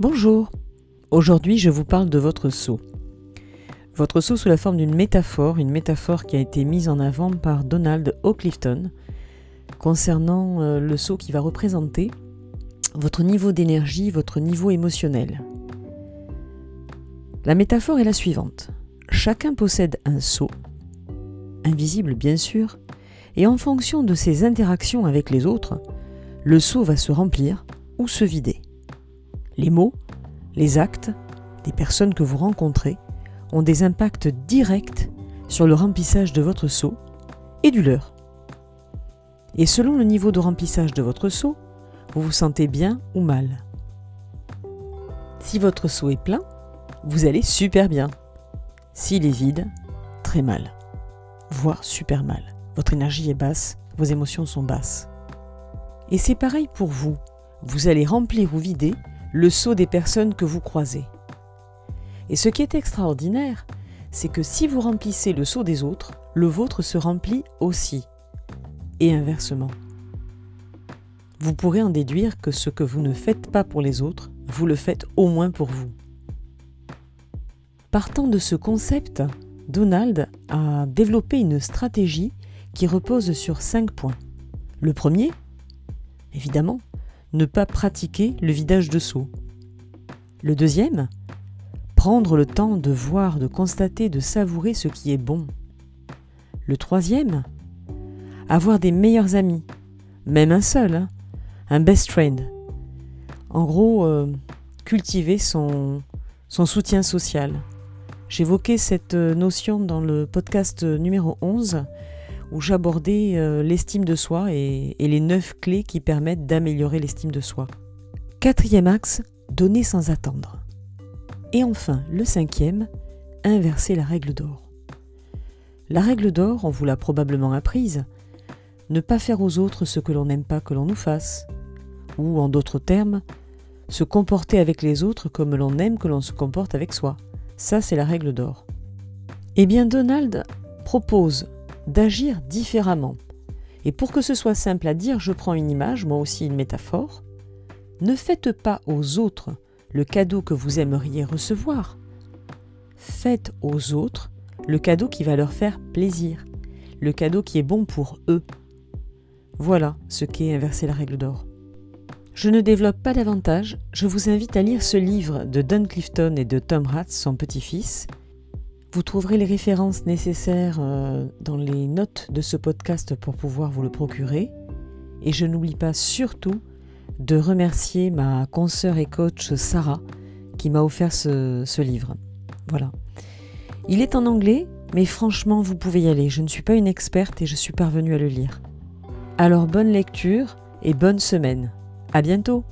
Bonjour. Aujourd'hui, je vous parle de votre sceau. Votre sceau sous la forme d'une métaphore, une métaphore qui a été mise en avant par Donald O'Clifton concernant euh, le sceau qui va représenter votre niveau d'énergie, votre niveau émotionnel. La métaphore est la suivante. Chacun possède un sceau, invisible bien sûr, et en fonction de ses interactions avec les autres, le seau va se remplir ou se vider. Les mots, les actes des personnes que vous rencontrez ont des impacts directs sur le remplissage de votre seau et du leur. Et selon le niveau de remplissage de votre seau, vous vous sentez bien ou mal. Si votre seau est plein, vous allez super bien. S'il est vide, très mal, voire super mal. Votre énergie est basse, vos émotions sont basses. Et c'est pareil pour vous. Vous allez remplir ou vider le seau des personnes que vous croisez. Et ce qui est extraordinaire, c'est que si vous remplissez le seau des autres, le vôtre se remplit aussi. Et inversement. Vous pourrez en déduire que ce que vous ne faites pas pour les autres, vous le faites au moins pour vous. Partant de ce concept, Donald a développé une stratégie qui repose sur cinq points. Le premier, évidemment, ne pas pratiquer le vidage de seau. Le deuxième, prendre le temps de voir, de constater, de savourer ce qui est bon. Le troisième, avoir des meilleurs amis, même un seul, hein, un best friend. En gros, euh, cultiver son, son soutien social. J'évoquais cette euh, notion dans le podcast numéro 11 où j'abordais euh, l'estime de soi et, les neuf clés qui permettent d'améliorer l'estime de soi. Quatrième axe, donner sans attendre. Et enfin, le cinquième, inverser la règle d'or. La règle d'or, on vous l'a probablement apprise, ne pas faire aux autres ce que l'on n'aime pas que l'on nous fasse, ou en d'autres termes, se comporter avec les autres comme l'on aime que l'on se comporte avec soi. Ça, c'est la règle d'or. Eh bien, Donald propose d'agir différemment. Et pour que ce soit simple à dire, je prends une image, moi aussi une métaphore. Ne faites pas aux autres le cadeau que vous aimeriez recevoir. Faites aux autres le cadeau qui va leur faire plaisir, le cadeau qui est bon pour eux. Voilà ce qu'est inverser la règle d'or. Je ne développe pas davantage, je vous invite à lire ce livre de Don Clifton et de Tom Ratz, son petit-fils. Vous trouverez les références nécessaires euh, dans les notes de ce podcast pour pouvoir vous le procurer. Et je n'oublie pas surtout de remercier ma consoeur et coach Sarah qui m'a offert ce, ce livre. Voilà. Il est en anglais, mais franchement, vous pouvez y aller. Je ne suis pas une experte et je suis parvenue à le lire. Alors bonne lecture et bonne semaine. À bientôt